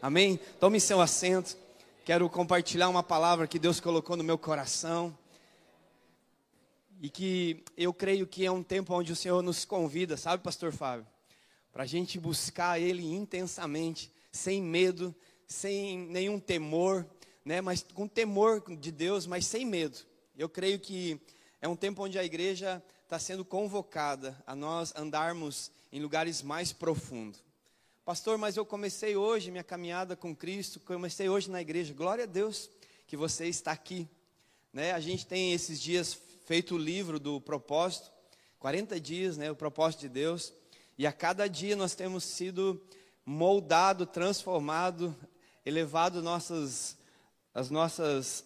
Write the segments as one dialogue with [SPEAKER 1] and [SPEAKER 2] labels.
[SPEAKER 1] Amém? Tome seu assento. Quero compartilhar uma palavra que Deus colocou no meu coração. E que eu creio que é um tempo onde o Senhor nos convida, sabe, Pastor Fábio? Para a gente buscar Ele intensamente, sem medo, sem nenhum temor, né? Mas com temor de Deus, mas sem medo. Eu creio que é um tempo onde a igreja está sendo convocada a nós andarmos em lugares mais profundos. Pastor, mas eu comecei hoje minha caminhada com Cristo, comecei hoje na igreja. Glória a Deus que você está aqui. Né? A gente tem esses dias feito o livro do propósito, 40 dias, né, o propósito de Deus, e a cada dia nós temos sido moldado, transformado, elevado nossas as nossas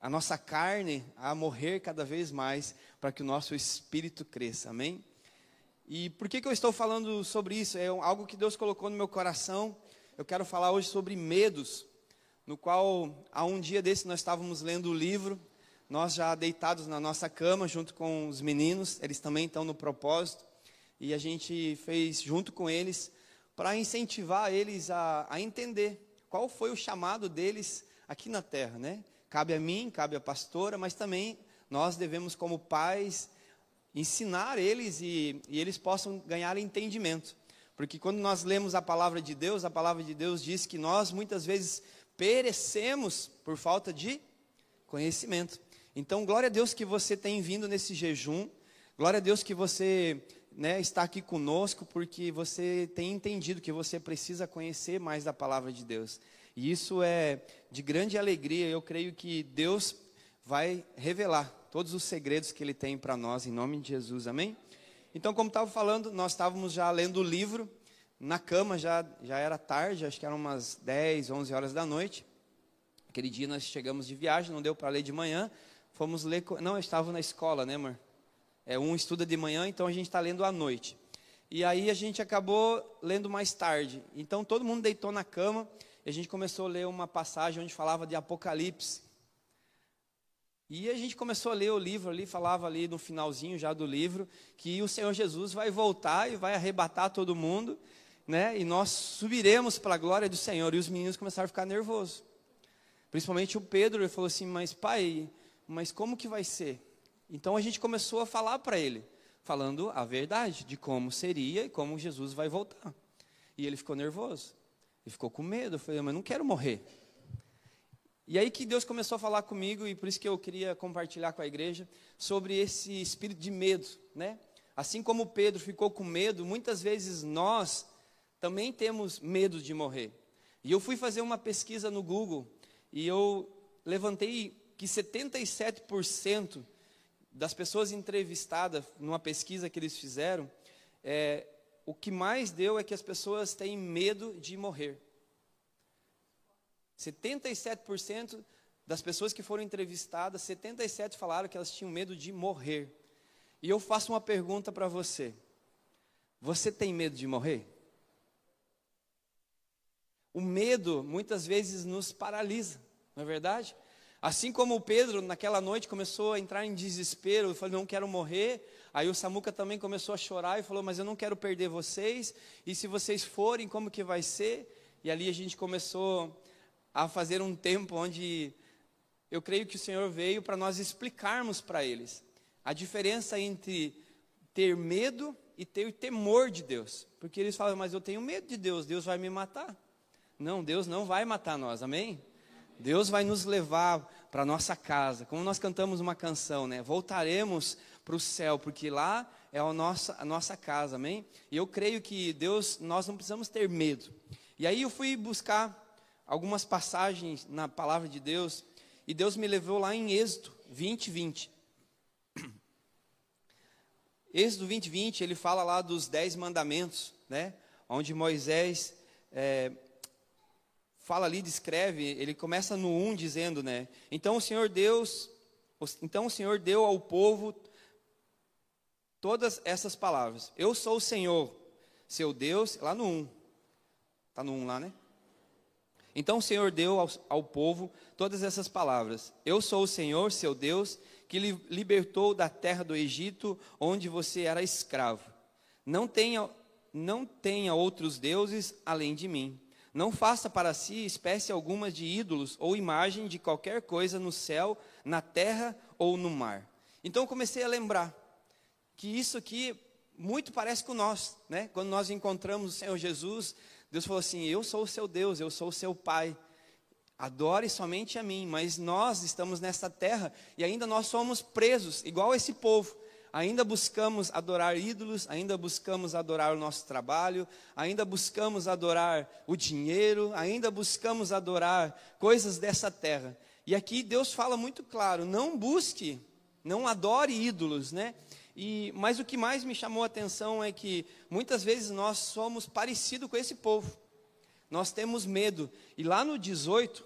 [SPEAKER 1] a nossa carne a morrer cada vez mais para que o nosso espírito cresça. Amém? E por que, que eu estou falando sobre isso? É algo que Deus colocou no meu coração. Eu quero falar hoje sobre medos, no qual, há um dia desse, nós estávamos lendo o livro, nós já deitados na nossa cama, junto com os meninos, eles também estão no propósito, e a gente fez junto com eles, para incentivar eles a, a entender qual foi o chamado deles aqui na terra, né? Cabe a mim, cabe à pastora, mas também nós devemos, como pais, ensinar eles e, e eles possam ganhar entendimento. Porque quando nós lemos a palavra de Deus, a palavra de Deus diz que nós muitas vezes perecemos por falta de conhecimento. Então, glória a Deus que você tem vindo nesse jejum. Glória a Deus que você né, está aqui conosco, porque você tem entendido que você precisa conhecer mais da palavra de Deus. E isso é de grande alegria. Eu creio que Deus vai revelar todos os segredos que Ele tem para nós, em nome de Jesus, amém? Então, como estava falando, nós estávamos já lendo o livro, na cama, já, já era tarde, acho que eram umas 10, 11 horas da noite. Aquele dia nós chegamos de viagem, não deu para ler de manhã, fomos ler, não, eu estava na escola, né, amor? É, um estuda de manhã, então a gente está lendo à noite. E aí a gente acabou lendo mais tarde. Então todo mundo deitou na cama e a gente começou a ler uma passagem onde falava de Apocalipse. E a gente começou a ler o livro ali, falava ali no finalzinho já do livro, que o Senhor Jesus vai voltar e vai arrebatar todo mundo, né? E nós subiremos para a glória do Senhor. E os meninos começaram a ficar nervosos. Principalmente o Pedro, ele falou assim: Mas pai, mas como que vai ser? Então a gente começou a falar para ele, falando a verdade de como seria e como Jesus vai voltar. E ele ficou nervoso, ele ficou com medo. Eu falei: Mas não quero morrer. E aí que Deus começou a falar comigo, e por isso que eu queria compartilhar com a igreja, sobre esse espírito de medo, né? Assim como Pedro ficou com medo, muitas vezes nós também temos medo de morrer. E eu fui fazer uma pesquisa no Google, e eu levantei que 77% das pessoas entrevistadas numa pesquisa que eles fizeram, é, o que mais deu é que as pessoas têm medo de morrer. 77% das pessoas que foram entrevistadas, 77 falaram que elas tinham medo de morrer. E eu faço uma pergunta para você: Você tem medo de morrer? O medo muitas vezes nos paralisa, não é verdade? Assim como o Pedro, naquela noite, começou a entrar em desespero, eu falei, não quero morrer. Aí o Samuca também começou a chorar e falou, mas eu não quero perder vocês. E se vocês forem, como que vai ser? E ali a gente começou a fazer um tempo onde eu creio que o Senhor veio para nós explicarmos para eles a diferença entre ter medo e ter temor de Deus. Porque eles falam, mas eu tenho medo de Deus, Deus vai me matar. Não, Deus não vai matar nós, amém? Deus vai nos levar para nossa casa, como nós cantamos uma canção, né? Voltaremos para o céu, porque lá é a nossa, a nossa casa, amém? E eu creio que Deus, nós não precisamos ter medo. E aí eu fui buscar algumas passagens na palavra de Deus, e Deus me levou lá em Êxodo 20, 20. Êxodo 20, 20, ele fala lá dos dez mandamentos, né? Onde Moisés é, fala ali, descreve, ele começa no 1 dizendo, né? Então o Senhor Deus, então o Senhor deu ao povo todas essas palavras. Eu sou o Senhor, seu Deus, lá no 1. Está no 1 lá, né? Então o Senhor deu ao, ao, povo todas essas palavras: Eu sou o Senhor, seu Deus, que lhe libertou da terra do Egito, onde você era escravo. Não tenha, não tenha outros deuses além de mim. Não faça para si espécie alguma de ídolos ou imagem de qualquer coisa no céu, na terra ou no mar. Então comecei a lembrar que isso aqui muito parece com nós, né? Quando nós encontramos o Senhor Jesus, Deus falou assim: Eu sou o seu Deus, eu sou o seu Pai. Adore somente a mim, mas nós estamos nessa terra e ainda nós somos presos, igual esse povo ainda buscamos adorar ídolos, ainda buscamos adorar o nosso trabalho, ainda buscamos adorar o dinheiro, ainda buscamos adorar coisas dessa terra. E aqui Deus fala muito claro: não busque, não adore ídolos, né? E, mas o que mais me chamou a atenção é que muitas vezes nós somos parecidos com esse povo. Nós temos medo. E lá no 18,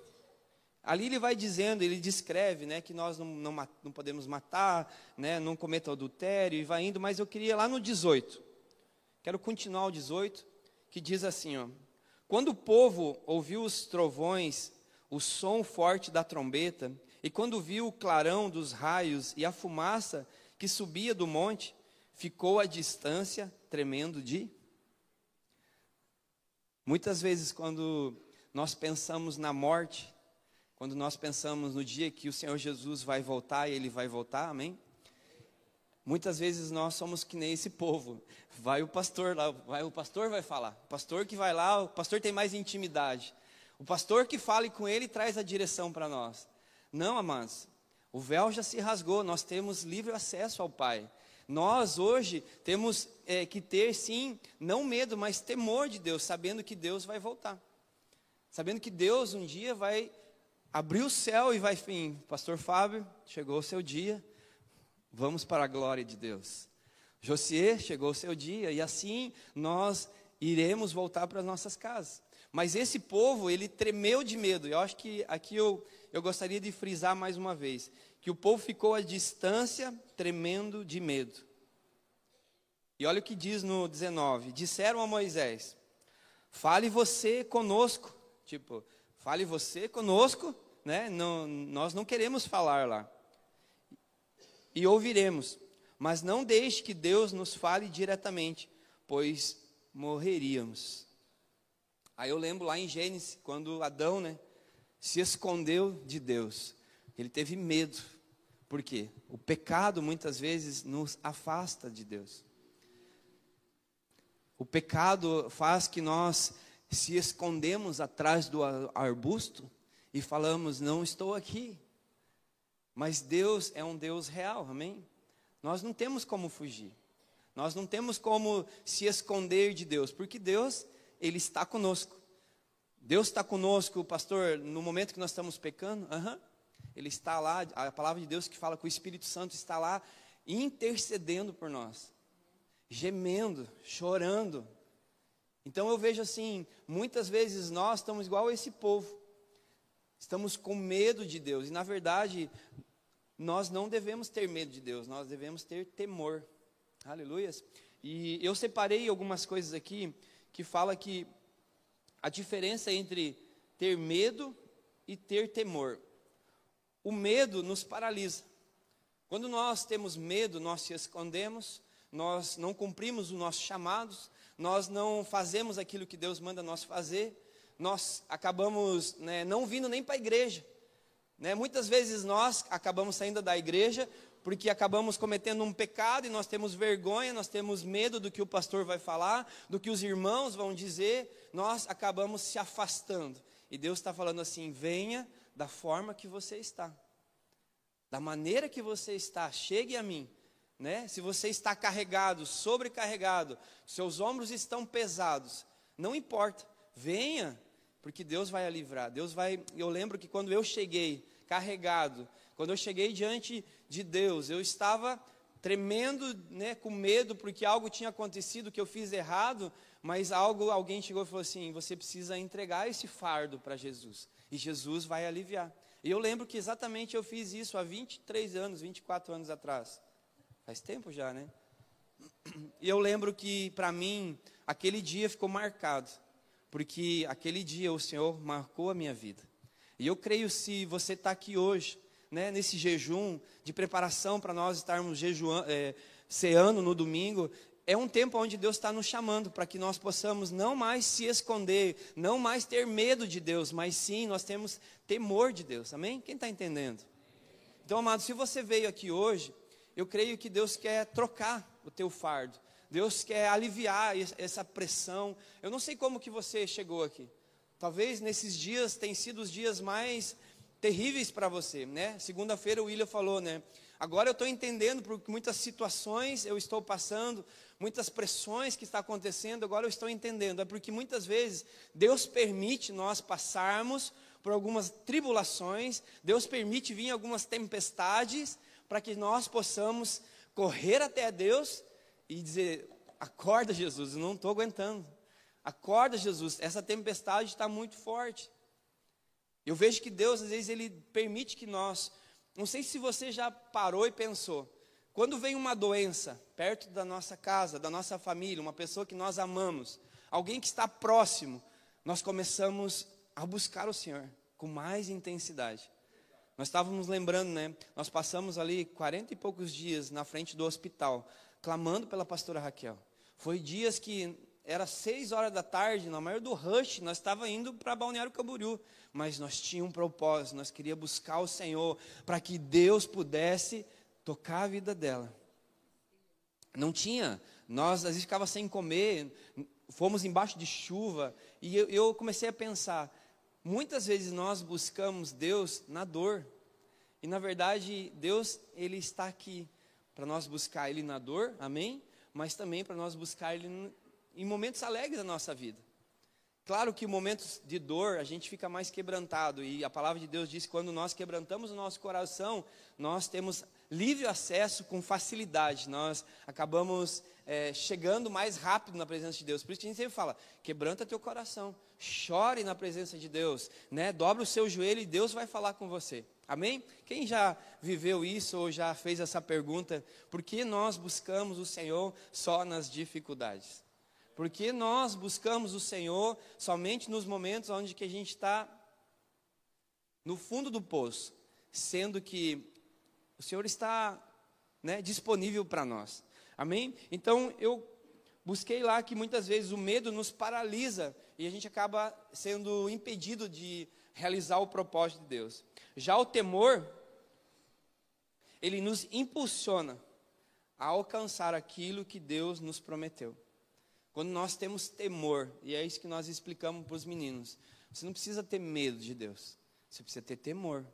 [SPEAKER 1] Ali ele vai dizendo, ele descreve, né, que nós não, não, não podemos matar, né, não cometa adultério, e vai indo, mas eu queria lá no 18, quero continuar o 18, que diz assim, ó, quando o povo ouviu os trovões, o som forte da trombeta, e quando viu o clarão dos raios e a fumaça que subia do monte, ficou à distância, tremendo de. Muitas vezes, quando nós pensamos na morte, quando nós pensamos no dia que o Senhor Jesus vai voltar e ele vai voltar, amém? Muitas vezes nós somos que nem esse povo. Vai o pastor lá, vai o pastor vai falar. O pastor que vai lá, o pastor tem mais intimidade. O pastor que fale com ele traz a direção para nós. Não, amados. O véu já se rasgou, nós temos livre acesso ao Pai. Nós hoje temos é, que ter, sim, não medo, mas temor de Deus, sabendo que Deus vai voltar. Sabendo que Deus um dia vai abriu o céu e vai fim. Pastor Fábio, chegou o seu dia. Vamos para a glória de Deus. Josier, chegou o seu dia e assim nós iremos voltar para as nossas casas. Mas esse povo, ele tremeu de medo. Eu acho que aqui eu, eu gostaria de frisar mais uma vez: que o povo ficou à distância, tremendo de medo. E olha o que diz no 19: Disseram a Moisés: Fale você conosco. Tipo, Fale você conosco, né? Não, nós não queremos falar lá. E ouviremos, mas não deixe que Deus nos fale diretamente, pois morreríamos. Aí eu lembro lá em Gênesis, quando Adão, né, se escondeu de Deus. Ele teve medo. Por quê? O pecado muitas vezes nos afasta de Deus. O pecado faz que nós se escondemos atrás do arbusto e falamos, não estou aqui. Mas Deus é um Deus real, amém? Nós não temos como fugir. Nós não temos como se esconder de Deus, porque Deus, Ele está conosco. Deus está conosco, pastor, no momento que nós estamos pecando, uhum, Ele está lá, a palavra de Deus que fala que o Espírito Santo está lá intercedendo por nós, gemendo, chorando, então eu vejo assim, muitas vezes nós estamos igual a esse povo. Estamos com medo de Deus. E na verdade, nós não devemos ter medo de Deus, nós devemos ter temor. Aleluias. E eu separei algumas coisas aqui que fala que a diferença entre ter medo e ter temor. O medo nos paralisa. Quando nós temos medo, nós se escondemos, nós não cumprimos os nossos chamados, nós não fazemos aquilo que Deus manda nós fazer, nós acabamos né, não vindo nem para a igreja. Né? Muitas vezes nós acabamos saindo da igreja porque acabamos cometendo um pecado e nós temos vergonha, nós temos medo do que o pastor vai falar, do que os irmãos vão dizer, nós acabamos se afastando. E Deus está falando assim: venha da forma que você está, da maneira que você está, chegue a mim né? Se você está carregado, sobrecarregado, seus ombros estão pesados, não importa, venha, porque Deus vai a livrar. Deus vai. Eu lembro que quando eu cheguei carregado, quando eu cheguei diante de Deus, eu estava tremendo, né, com medo porque algo tinha acontecido que eu fiz errado, mas algo alguém chegou e falou assim: "Você precisa entregar esse fardo para Jesus e Jesus vai aliviar". E eu lembro que exatamente eu fiz isso há 23 anos, 24 anos atrás. Faz tempo já, né? E eu lembro que para mim aquele dia ficou marcado, porque aquele dia o Senhor marcou a minha vida. E eu creio se você está aqui hoje, né, nesse jejum de preparação para nós estarmos jejuando, é, ceando no domingo, é um tempo onde Deus está nos chamando para que nós possamos não mais se esconder, não mais ter medo de Deus, mas sim nós temos temor de Deus. Amém? Quem está entendendo? Então, amado, se você veio aqui hoje, eu creio que Deus quer trocar o teu fardo. Deus quer aliviar essa pressão. Eu não sei como que você chegou aqui. Talvez nesses dias tenham sido os dias mais terríveis para você, né? Segunda-feira o William falou, né? Agora eu estou entendendo por muitas situações eu estou passando, muitas pressões que está acontecendo, agora eu estou entendendo. É porque muitas vezes Deus permite nós passarmos por algumas tribulações, Deus permite vir algumas tempestades para que nós possamos correr até Deus e dizer: acorda, Jesus, eu não estou aguentando. Acorda, Jesus, essa tempestade está muito forte. Eu vejo que Deus, às vezes, Ele permite que nós. Não sei se você já parou e pensou. Quando vem uma doença perto da nossa casa, da nossa família, uma pessoa que nós amamos, alguém que está próximo, nós começamos a buscar o Senhor com mais intensidade. Nós estávamos lembrando, né? Nós passamos ali 40 e poucos dias na frente do hospital, clamando pela pastora Raquel. Foi dias que era seis horas da tarde, na maior do rush, nós estávamos indo para Balneário Camboriú, mas nós tínhamos um propósito, nós queríamos buscar o Senhor, para que Deus pudesse tocar a vida dela. Não tinha, nós às vezes ficava sem comer, fomos embaixo de chuva, e eu, eu comecei a pensar, muitas vezes nós buscamos Deus na dor, e na verdade Deus, Ele está aqui, para nós buscar Ele na dor, amém? Mas também para nós buscar Ele em momentos alegres da nossa vida. Claro que em momentos de dor a gente fica mais quebrantado, e a palavra de Deus diz que quando nós quebrantamos o nosso coração, nós temos livre acesso com facilidade, nós acabamos é, chegando mais rápido na presença de Deus. Por isso a gente sempre fala: quebranta teu coração, chore na presença de Deus, né? o seu joelho e Deus vai falar com você. Amém? Quem já viveu isso ou já fez essa pergunta? Por que nós buscamos o Senhor só nas dificuldades? Porque nós buscamos o Senhor somente nos momentos onde que a gente está no fundo do poço, sendo que o Senhor está né, disponível para nós. Amém? Então eu busquei lá que muitas vezes o medo nos paralisa e a gente acaba sendo impedido de realizar o propósito de Deus. Já o temor, ele nos impulsiona a alcançar aquilo que Deus nos prometeu. Quando nós temos temor, e é isso que nós explicamos para os meninos, você não precisa ter medo de Deus, você precisa ter temor.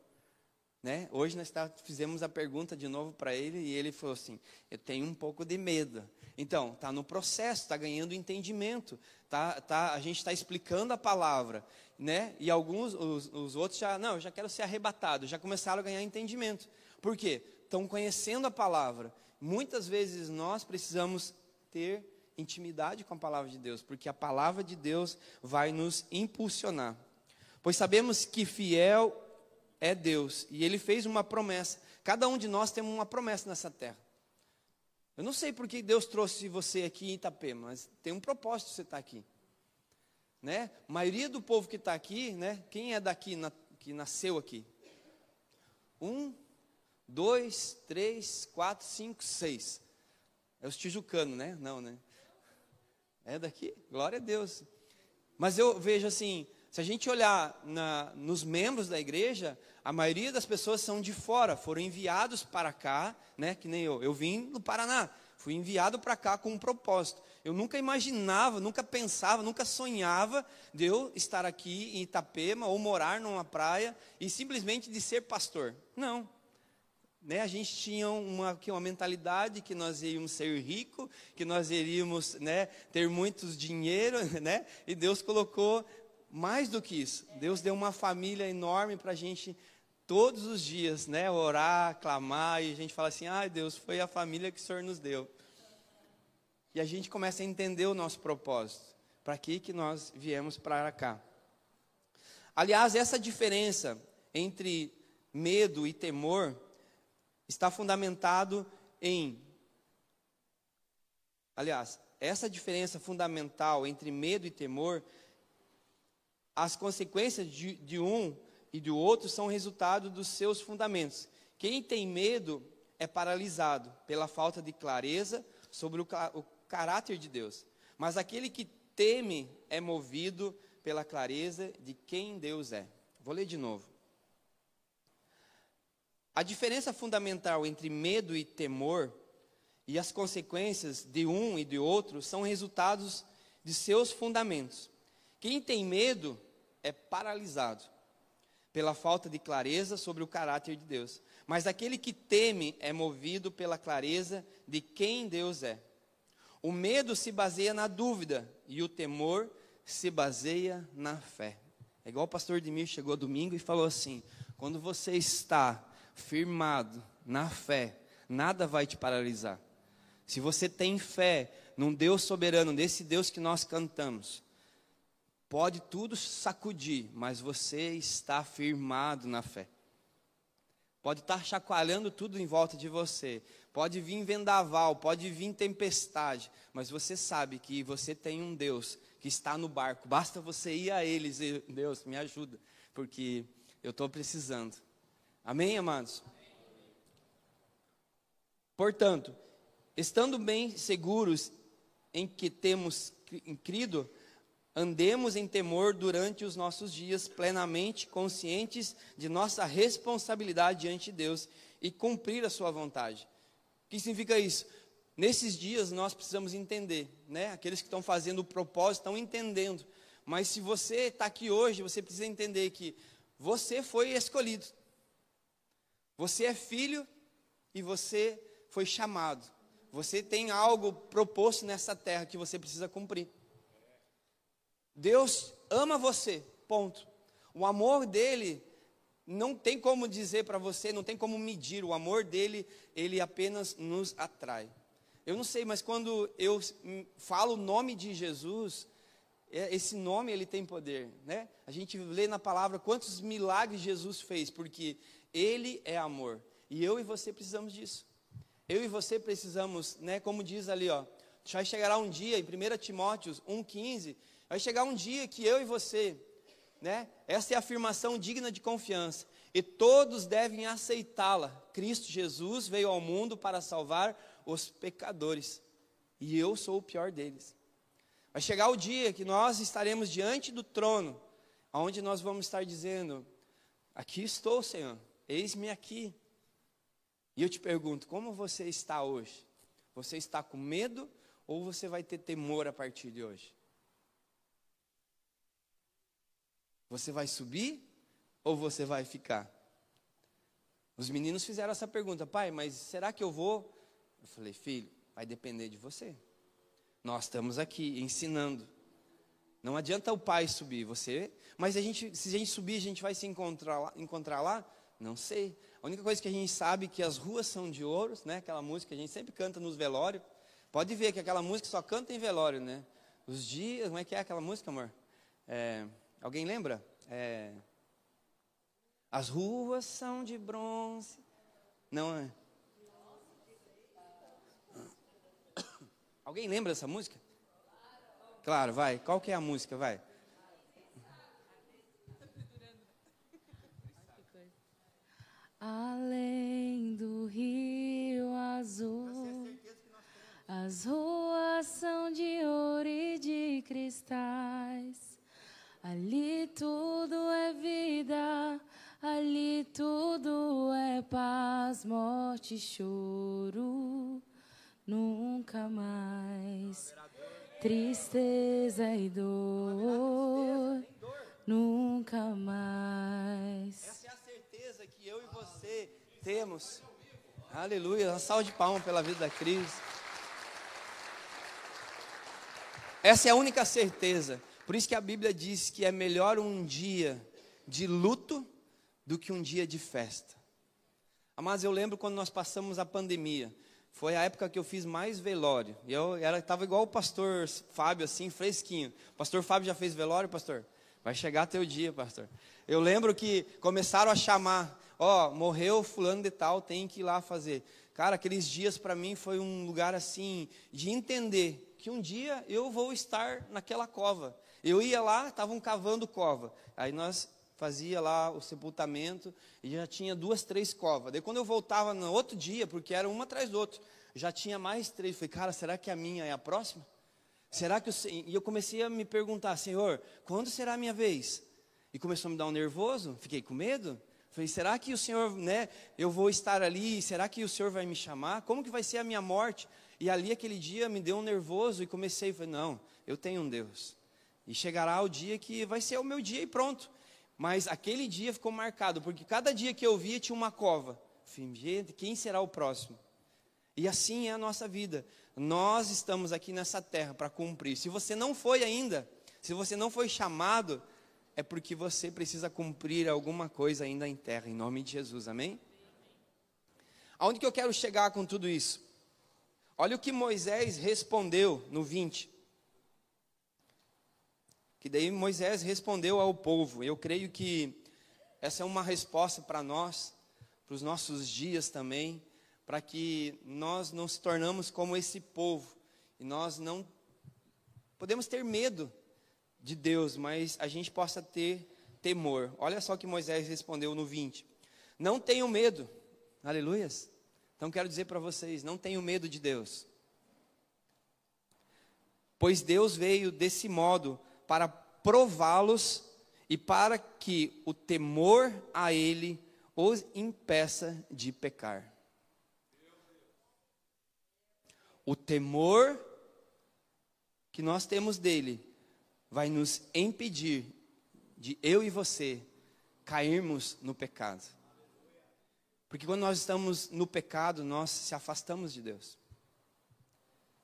[SPEAKER 1] Né? Hoje nós tá, fizemos a pergunta de novo para ele e ele falou assim: Eu tenho um pouco de medo. Então, está no processo, está ganhando entendimento, tá, tá, a gente está explicando a palavra, né? E alguns, os, os outros já, não, eu já quero ser arrebatado, já começaram a ganhar entendimento. Por quê? Estão conhecendo a palavra. Muitas vezes nós precisamos ter intimidade com a palavra de Deus, porque a palavra de Deus vai nos impulsionar. Pois sabemos que fiel é Deus e ele fez uma promessa. Cada um de nós tem uma promessa nessa terra. Eu não sei por que Deus trouxe você aqui em Itapema, mas tem um propósito você estar aqui. Né? A maioria do povo que está aqui, né? quem é daqui, na, que nasceu aqui? Um, dois, três, quatro, cinco, seis. É os tijucanos, né? Não, né? É daqui, glória a Deus. Mas eu vejo assim, se a gente olhar na, nos membros da igreja, a maioria das pessoas são de fora, foram enviados para cá, né? Que nem eu. Eu vim do Paraná, fui enviado para cá com um propósito. Eu nunca imaginava, nunca pensava, nunca sonhava de eu estar aqui em Itapema ou morar numa praia e simplesmente de ser pastor. Não né, a gente tinha uma, uma mentalidade que nós iríamos ser ricos, que nós iríamos né, ter muitos dinheiro, né, e Deus colocou mais do que isso. Deus deu uma família enorme para a gente todos os dias, né, orar, clamar, e a gente fala assim: ai Deus, foi a família que o Senhor nos deu. E a gente começa a entender o nosso propósito. Para que, que nós viemos para cá? Aliás, essa diferença entre medo e temor está fundamentado em. Aliás, essa diferença fundamental entre medo e temor, as consequências de, de um e do outro são resultado dos seus fundamentos. Quem tem medo é paralisado pela falta de clareza sobre o, o caráter de Deus. Mas aquele que teme é movido pela clareza de quem Deus é. Vou ler de novo. A diferença fundamental entre medo e temor e as consequências de um e de outro são resultados de seus fundamentos. Quem tem medo é paralisado pela falta de clareza sobre o caráter de Deus. Mas aquele que teme é movido pela clareza de quem Deus é. O medo se baseia na dúvida e o temor se baseia na fé. É igual o pastor Demir chegou domingo e falou assim: quando você está firmado na fé, nada vai te paralisar. Se você tem fé num Deus soberano, nesse Deus que nós cantamos, pode tudo sacudir, mas você está firmado na fé. Pode estar chacoalhando tudo em volta de você, pode vir vendaval, pode vir tempestade, mas você sabe que você tem um Deus que está no barco. Basta você ir a Ele e dizer: Deus, me ajuda, porque eu estou precisando. Amém, amados? Portanto, estando bem seguros em que temos crido, andemos em temor durante os nossos dias, plenamente conscientes de nossa responsabilidade diante de Deus e cumprir a Sua vontade. O que significa isso? Nesses dias nós precisamos entender, né? Aqueles que estão fazendo o propósito estão entendendo. Mas se você está aqui hoje, você precisa entender que você foi escolhido. Você é filho e você foi chamado. Você tem algo proposto nessa terra que você precisa cumprir. Deus ama você, ponto. O amor dele não tem como dizer para você, não tem como medir. O amor dele, ele apenas nos atrai. Eu não sei, mas quando eu falo o nome de Jesus, é, esse nome ele tem poder, né? A gente lê na palavra quantos milagres Jesus fez, porque ele é amor. E eu e você precisamos disso. Eu e você precisamos, né, como diz ali, ó, vai chegar um dia, em 1 Timóteo 1,15, vai chegar um dia que eu e você, né, essa é a afirmação digna de confiança, e todos devem aceitá-la. Cristo Jesus veio ao mundo para salvar os pecadores, e eu sou o pior deles. Vai chegar o dia que nós estaremos diante do trono, onde nós vamos estar dizendo: Aqui estou, Senhor. Eis-me aqui. E eu te pergunto, como você está hoje? Você está com medo ou você vai ter temor a partir de hoje? Você vai subir ou você vai ficar? Os meninos fizeram essa pergunta, pai, mas será que eu vou? Eu falei, filho, vai depender de você. Nós estamos aqui ensinando. Não adianta o pai subir, você. Mas a gente, se a gente subir, a gente vai se encontrar lá, encontrar lá? Não sei. A única coisa que a gente sabe é que as ruas são de ouro, né? Aquela música que a gente sempre canta nos velórios. Pode ver que aquela música só canta em velório, né? Os dias, como é que é aquela música, amor? É, alguém lembra? É, as ruas são de bronze. Não é? Alguém lembra dessa música? Claro, vai. Qual que é a música? Vai.
[SPEAKER 2] Além do rio azul, as ruas são de ouro e de cristais. Ali tudo é vida, ali tudo é paz, morte e choro. Nunca mais tristeza e dor, nunca mais
[SPEAKER 1] temos. Aleluia. Uma salva de palmas pela vida da Cris. Essa é a única certeza. Por isso que a Bíblia diz que é melhor um dia de luto do que um dia de festa. Mas eu lembro quando nós passamos a pandemia. Foi a época que eu fiz mais velório. E eu estava igual o pastor Fábio, assim, fresquinho. Pastor Fábio já fez velório, pastor? Vai chegar teu dia, pastor. Eu lembro que começaram a chamar ó, morreu fulano de tal, tem que ir lá fazer. Cara, aqueles dias para mim foi um lugar assim de entender que um dia eu vou estar naquela cova. Eu ia lá, estavam cavando cova. Aí nós fazia lá o sepultamento e já tinha duas, três covas. Daí quando eu voltava no outro dia, porque era uma atrás do outro, já tinha mais três. Falei, cara, será que a minha é a próxima? Será que o E eu comecei a me perguntar, Senhor, quando será a minha vez? E começou a me dar um nervoso, fiquei com medo. Falei, será que o Senhor, né, eu vou estar ali? Será que o Senhor vai me chamar? Como que vai ser a minha morte? E ali aquele dia me deu um nervoso e comecei, falei, não, eu tenho um Deus. E chegará o dia que vai ser o meu dia e pronto. Mas aquele dia ficou marcado, porque cada dia que eu via tinha uma cova. Falei, quem será o próximo? E assim é a nossa vida. Nós estamos aqui nessa terra para cumprir. Se você não foi ainda, se você não foi chamado, é porque você precisa cumprir alguma coisa ainda em terra, em nome de Jesus, amém? Aonde que eu quero chegar com tudo isso? Olha o que Moisés respondeu no 20. Que daí Moisés respondeu ao povo. Eu creio que essa é uma resposta para nós, para os nossos dias também, para que nós não se tornamos como esse povo e nós não podemos ter medo de Deus, mas a gente possa ter temor. Olha só que Moisés respondeu no 20: Não tenham medo, aleluias. Então quero dizer para vocês: não tenham medo de Deus, pois Deus veio desse modo para prová-los e para que o temor a Ele os impeça de pecar. O temor que nós temos dele vai nos impedir de eu e você cairmos no pecado. Porque quando nós estamos no pecado, nós se afastamos de Deus.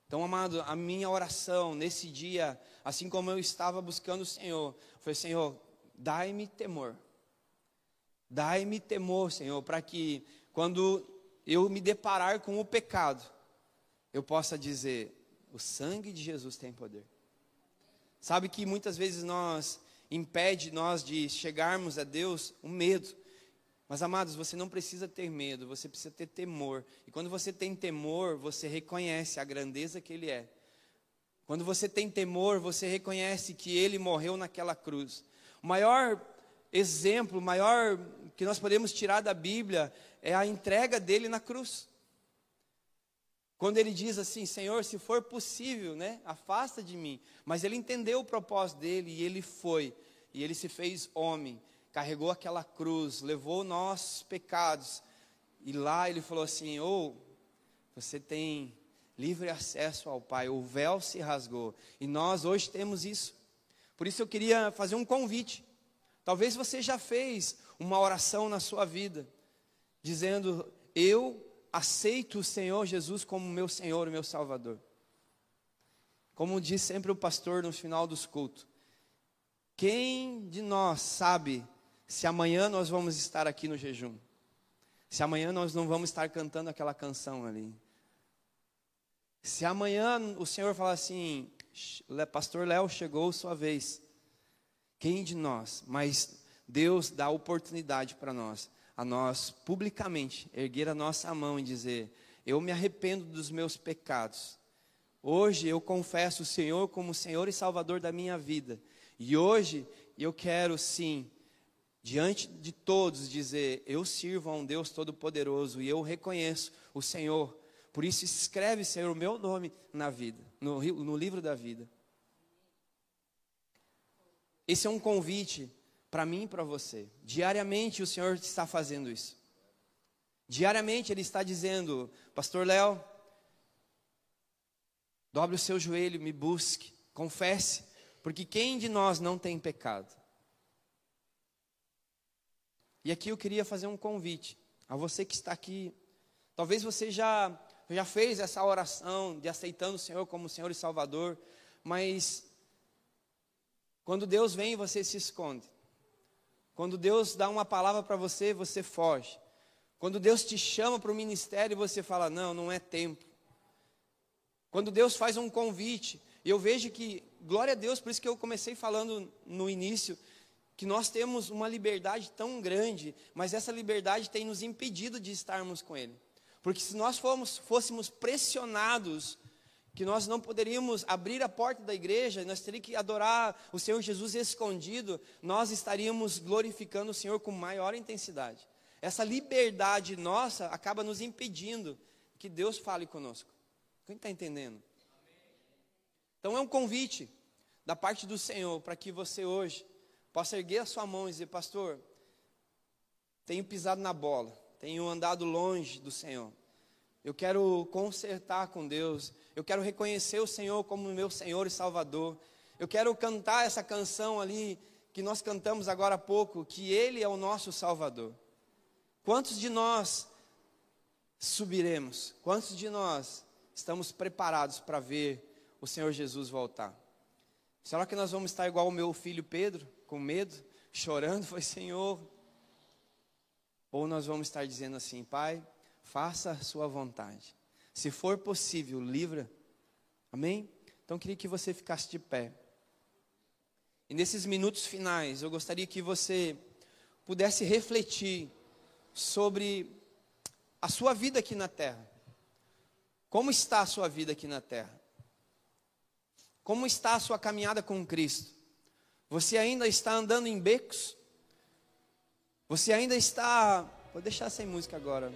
[SPEAKER 1] Então, amado, a minha oração nesse dia, assim como eu estava buscando o Senhor, foi: Senhor, dai-me temor. Dai-me temor, Senhor, para que quando eu me deparar com o pecado, eu possa dizer: o sangue de Jesus tem poder. Sabe que muitas vezes nós impede nós de chegarmos a Deus o medo. Mas amados, você não precisa ter medo, você precisa ter temor. E quando você tem temor, você reconhece a grandeza que ele é. Quando você tem temor, você reconhece que ele morreu naquela cruz. O maior exemplo, o maior que nós podemos tirar da Bíblia é a entrega dele na cruz. Quando ele diz assim, Senhor, se for possível, né, afasta de mim. Mas ele entendeu o propósito dele e ele foi. E ele se fez homem, carregou aquela cruz, levou nossos pecados. E lá ele falou assim: "Oh, você tem livre acesso ao Pai, o véu se rasgou". E nós hoje temos isso. Por isso eu queria fazer um convite. Talvez você já fez uma oração na sua vida, dizendo: "Eu aceito o Senhor Jesus como meu Senhor e meu Salvador. Como diz sempre o pastor no final dos cultos, quem de nós sabe se amanhã nós vamos estar aqui no jejum? Se amanhã nós não vamos estar cantando aquela canção ali? Se amanhã o Senhor falar assim, pastor Léo, chegou sua vez. Quem de nós? Mas Deus dá oportunidade para nós a nós publicamente erguer a nossa mão e dizer: Eu me arrependo dos meus pecados. Hoje eu confesso o Senhor como Senhor e Salvador da minha vida. E hoje eu quero sim, diante de todos, dizer: Eu sirvo a um Deus Todo-Poderoso e eu reconheço o Senhor. Por isso, escreve, Senhor, o meu nome na vida, no, no livro da vida. Esse é um convite para mim e para você. Diariamente o Senhor está fazendo isso. Diariamente Ele está dizendo, Pastor Léo, dobre o seu joelho, me busque, confesse, porque quem de nós não tem pecado? E aqui eu queria fazer um convite a você que está aqui. Talvez você já, já fez essa oração de aceitando o Senhor como Senhor e Salvador, mas quando Deus vem, você se esconde. Quando Deus dá uma palavra para você, você foge. Quando Deus te chama para o ministério, você fala: Não, não é tempo. Quando Deus faz um convite, eu vejo que, glória a Deus, por isso que eu comecei falando no início, que nós temos uma liberdade tão grande, mas essa liberdade tem nos impedido de estarmos com Ele. Porque se nós fôssemos pressionados que nós não poderíamos abrir a porta da igreja, nós teríamos que adorar o Senhor Jesus escondido, nós estaríamos glorificando o Senhor com maior intensidade. Essa liberdade nossa acaba nos impedindo que Deus fale conosco. Quem está entendendo? Então é um convite da parte do Senhor para que você hoje possa erguer a sua mão e dizer, pastor, tenho pisado na bola, tenho andado longe do Senhor. Eu quero consertar com Deus, eu quero reconhecer o Senhor como meu Senhor e Salvador. Eu quero cantar essa canção ali que nós cantamos agora há pouco, que Ele é o nosso Salvador. Quantos de nós subiremos? Quantos de nós estamos preparados para ver o Senhor Jesus voltar? Será que nós vamos estar igual o meu filho Pedro, com medo, chorando? Foi Senhor. Ou nós vamos estar dizendo assim, Pai, faça a sua vontade. Se for possível, livra. Amém? Então queria que você ficasse de pé. E nesses minutos finais, eu gostaria que você pudesse refletir sobre a sua vida aqui na terra. Como está a sua vida aqui na terra? Como está a sua caminhada com Cristo? Você ainda está andando em becos? Você ainda está. Vou deixar sem música agora.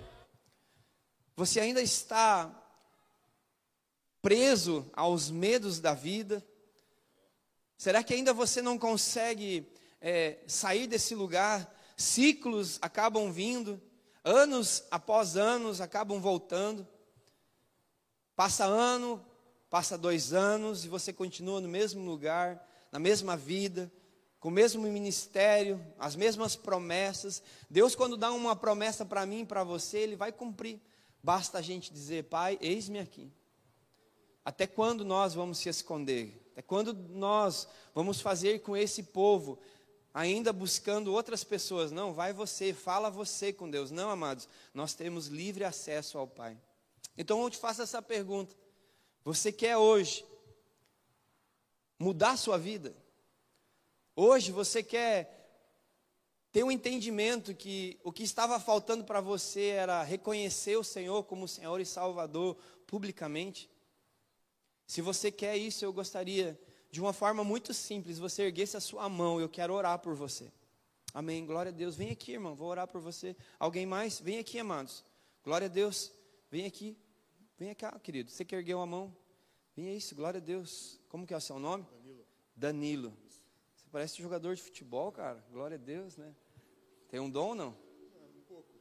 [SPEAKER 1] Você ainda está preso aos medos da vida? Será que ainda você não consegue é, sair desse lugar? Ciclos acabam vindo, anos após anos acabam voltando. Passa ano, passa dois anos e você continua no mesmo lugar, na mesma vida, com o mesmo ministério, as mesmas promessas. Deus, quando dá uma promessa para mim e para você, Ele vai cumprir. Basta a gente dizer, Pai, eis-me aqui. Até quando nós vamos se esconder? Até quando nós vamos fazer com esse povo, ainda buscando outras pessoas? Não, vai você, fala você com Deus. Não, amados, nós temos livre acesso ao Pai. Então eu te faço essa pergunta: você quer hoje mudar sua vida? Hoje você quer ter um entendimento que o que estava faltando para você era reconhecer o Senhor como Senhor e Salvador publicamente? Se você quer isso, eu gostaria, de uma forma muito simples, você erguesse a sua mão, eu quero orar por você. Amém. Glória a Deus. Vem aqui, irmão, vou orar por você. Alguém mais? Vem aqui, amados. Glória a Deus. Vem aqui. Vem cá, querido. Você que ergueu a mão? Vem isso, glória a Deus. Como que é o seu nome? Danilo. Danilo. Você parece jogador de futebol, cara. Glória a Deus, né? Tem um dom ou não?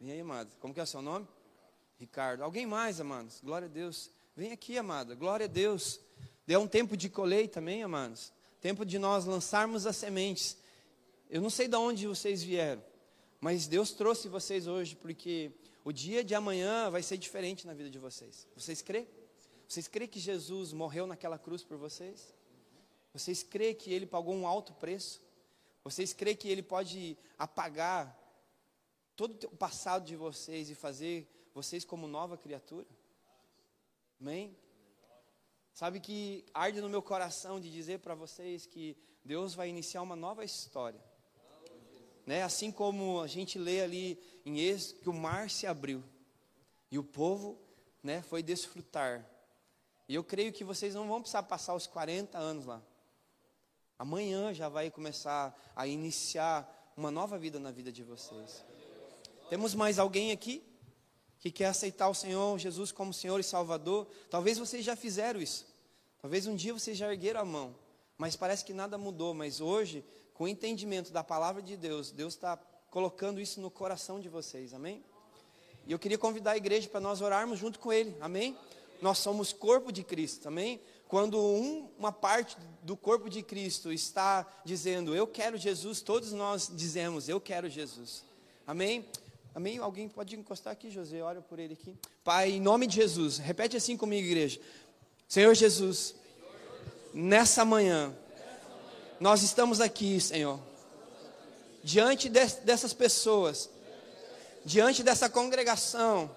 [SPEAKER 1] Vem aí, amado. Como que é o seu nome? Ricardo. Alguém mais, amados? Glória a Deus. Vem aqui, amada. Glória a Deus. Dê um tempo de colheita também, amados. Tempo de nós lançarmos as sementes. Eu não sei de onde vocês vieram, mas Deus trouxe vocês hoje porque o dia de amanhã vai ser diferente na vida de vocês. Vocês crê? Vocês crê que Jesus morreu naquela cruz por vocês? Vocês crê que ele pagou um alto preço? Vocês crê que ele pode apagar todo o passado de vocês e fazer vocês como nova criatura? Amém? Sabe que arde no meu coração de dizer para vocês que Deus vai iniciar uma nova história. Né? Assim como a gente lê ali em Êxodo que o mar se abriu e o povo né, foi desfrutar. E eu creio que vocês não vão precisar passar os 40 anos lá. Amanhã já vai começar a iniciar uma nova vida na vida de vocês. Temos mais alguém aqui? que quer aceitar o Senhor Jesus como Senhor e Salvador, talvez vocês já fizeram isso. Talvez um dia vocês já ergueram a mão, mas parece que nada mudou. Mas hoje, com o entendimento da palavra de Deus, Deus está colocando isso no coração de vocês, amém? E eu queria convidar a igreja para nós orarmos junto com Ele, amém? Nós somos corpo de Cristo, amém? Quando um, uma parte do corpo de Cristo está dizendo, eu quero Jesus, todos nós dizemos, eu quero Jesus, amém? Amém? Alguém pode encostar aqui, José? Ora por ele aqui. Pai, em nome de Jesus, repete assim comigo, igreja. Senhor Jesus, nessa manhã, nós estamos aqui, Senhor, diante dessas pessoas, diante dessa congregação,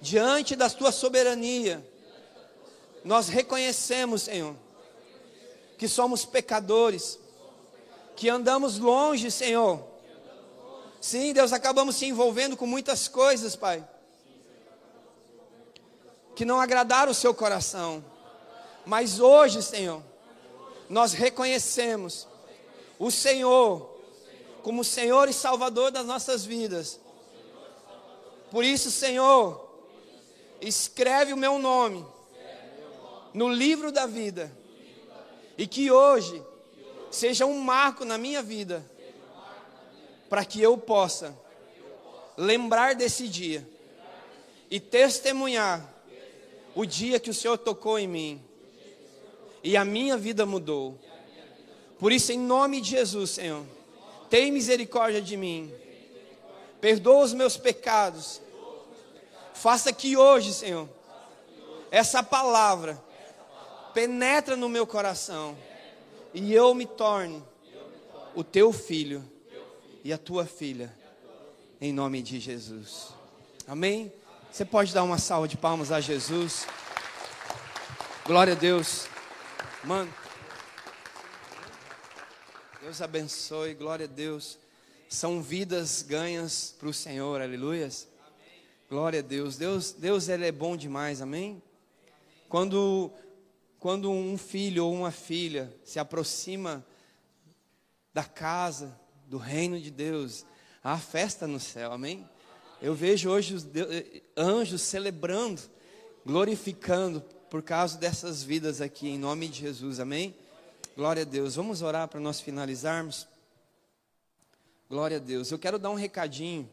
[SPEAKER 1] diante da tua soberania, nós reconhecemos, Senhor, que somos pecadores, que andamos longe, Senhor Sim, Deus, acabamos se envolvendo com muitas coisas, Pai, que não agradaram o seu coração. Mas hoje, Senhor, nós reconhecemos o Senhor como Senhor e Salvador das nossas vidas. Por isso, Senhor, escreve o meu nome no livro da vida. E que hoje seja um marco na minha vida, para que eu possa lembrar desse dia e testemunhar o dia que o Senhor tocou em mim. E a minha vida mudou. Por isso, em nome de Jesus, Senhor, tem misericórdia de mim, perdoa os meus pecados, faça que hoje, Senhor, essa palavra penetra no meu coração e eu me torne o teu filho e a tua filha, em nome de Jesus. Amém? Você pode dar uma salva de palmas a Jesus. Glória a Deus. Mano. Deus abençoe, glória a Deus. São vidas ganhas para o Senhor, aleluias. Glória a Deus. Deus, Deus ele é bom demais, amém? Quando quando um filho ou uma filha se aproxima da casa, do reino de Deus, há festa no céu, amém? Eu vejo hoje os anjos celebrando, glorificando por causa dessas vidas aqui, em nome de Jesus, amém? Glória a Deus. Vamos orar para nós finalizarmos. Glória a Deus. Eu quero dar um recadinho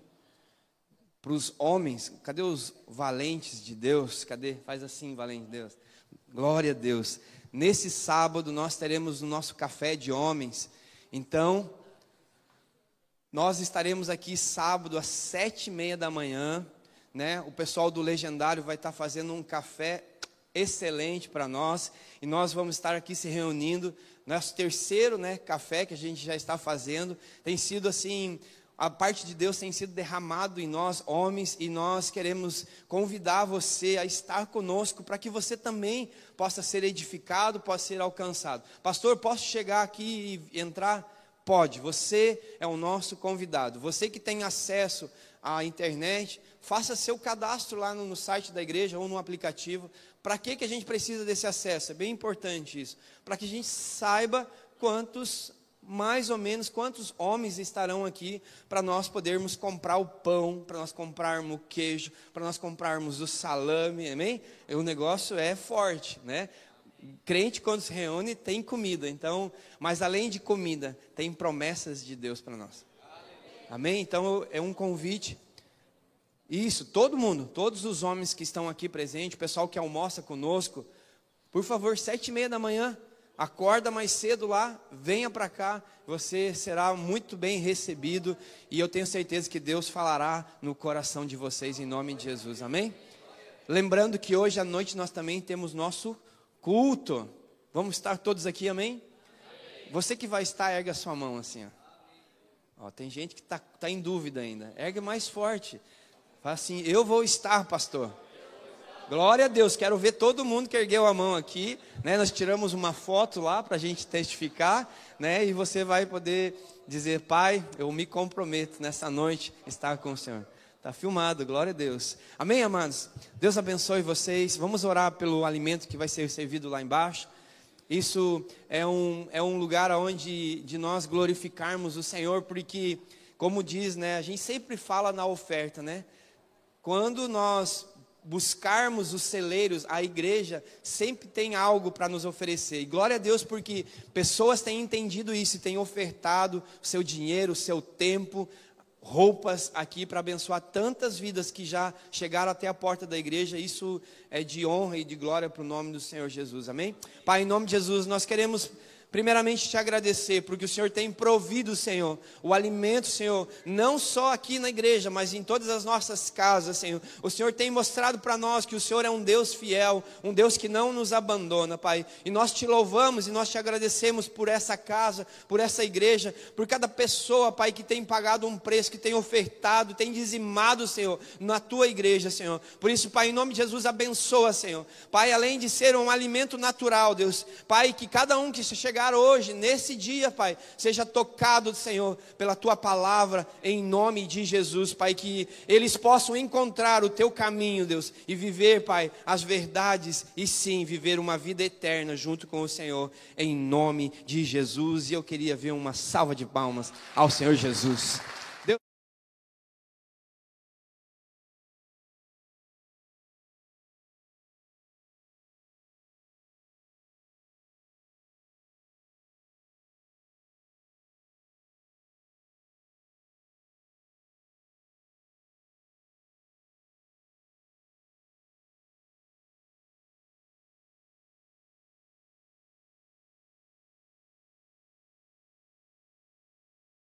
[SPEAKER 1] para os homens. Cadê os valentes de Deus? Cadê? Faz assim, valente de Deus. Glória a Deus. Nesse sábado nós teremos o nosso café de homens. Então, nós estaremos aqui sábado às sete e meia da manhã. Né? O pessoal do Legendário vai estar fazendo um café excelente para nós. E nós vamos estar aqui se reunindo. Nosso terceiro né, café que a gente já está fazendo. Tem sido assim a parte de Deus tem sido derramado em nós, homens, e nós queremos convidar você a estar conosco para que você também possa ser edificado, possa ser alcançado. Pastor, posso chegar aqui e entrar? Pode, você é o nosso convidado. Você que tem acesso à internet, faça seu cadastro lá no, site da igreja ou no aplicativo. Para que, que a gente precisa desse acesso? É bem importante isso. Para que a gente saiba quantos mais ou menos quantos homens estarão aqui para nós podermos comprar o pão, para nós comprarmos o queijo, para nós comprarmos o salame, amém? O negócio é forte, né? Crente quando se reúne tem comida, então, mas além de comida, tem promessas de Deus para nós. Amém? Então é um convite. Isso, todo mundo, todos os homens que estão aqui presentes, o pessoal que almoça conosco, por favor, sete e meia da manhã, acorda mais cedo lá, venha para cá, você será muito bem recebido e eu tenho certeza que Deus falará no coração de vocês em nome de Jesus, amém? Lembrando que hoje à noite nós também temos nosso culto, vamos estar todos aqui, amém? Você que vai estar, erga a sua mão assim, ó. ó tem gente que está tá em dúvida ainda, ergue mais forte, fala assim: Eu vou estar, pastor. Glória a Deus, quero ver todo mundo que ergueu a mão aqui. Né? Nós tiramos uma foto lá para a gente testificar, né? e você vai poder dizer: Pai, eu me comprometo nessa noite estar com o Senhor. Está filmado, glória a Deus. Amém, amados? Deus abençoe vocês. Vamos orar pelo alimento que vai ser servido lá embaixo. Isso é um, é um lugar onde de nós glorificarmos o Senhor, porque, como diz, né, a gente sempre fala na oferta, né? Quando nós buscarmos os celeiros, a igreja sempre tem algo para nos oferecer. E glória a Deus porque pessoas têm entendido isso e têm ofertado o seu dinheiro, o seu tempo, roupas aqui para abençoar tantas vidas que já chegaram até a porta da igreja. Isso é de honra e de glória para o nome do Senhor Jesus. Amém? Pai, em nome de Jesus, nós queremos primeiramente te agradecer, porque o Senhor tem provido, Senhor, o alimento, Senhor, não só aqui na igreja, mas em todas as nossas casas, Senhor. O Senhor tem mostrado para nós que o Senhor é um Deus fiel, um Deus que não nos abandona, Pai. E nós te louvamos e nós te agradecemos por essa casa, por essa igreja, por cada pessoa, Pai, que tem pagado um preço, que tem ofertado, tem dizimado, Senhor, na tua igreja, Senhor. Por isso, Pai, em nome de Jesus, abençoa, Senhor. Pai, além de ser um alimento natural, Deus, Pai, que cada um que chegar hoje, nesse dia, Pai, seja tocado, Senhor, pela tua palavra, em nome de Jesus, Pai, que eles possam encontrar o teu caminho, Deus, e viver, Pai, as verdades e sim viver uma vida eterna junto com o Senhor, em nome de Jesus. E eu queria ver uma salva de palmas ao Senhor Jesus.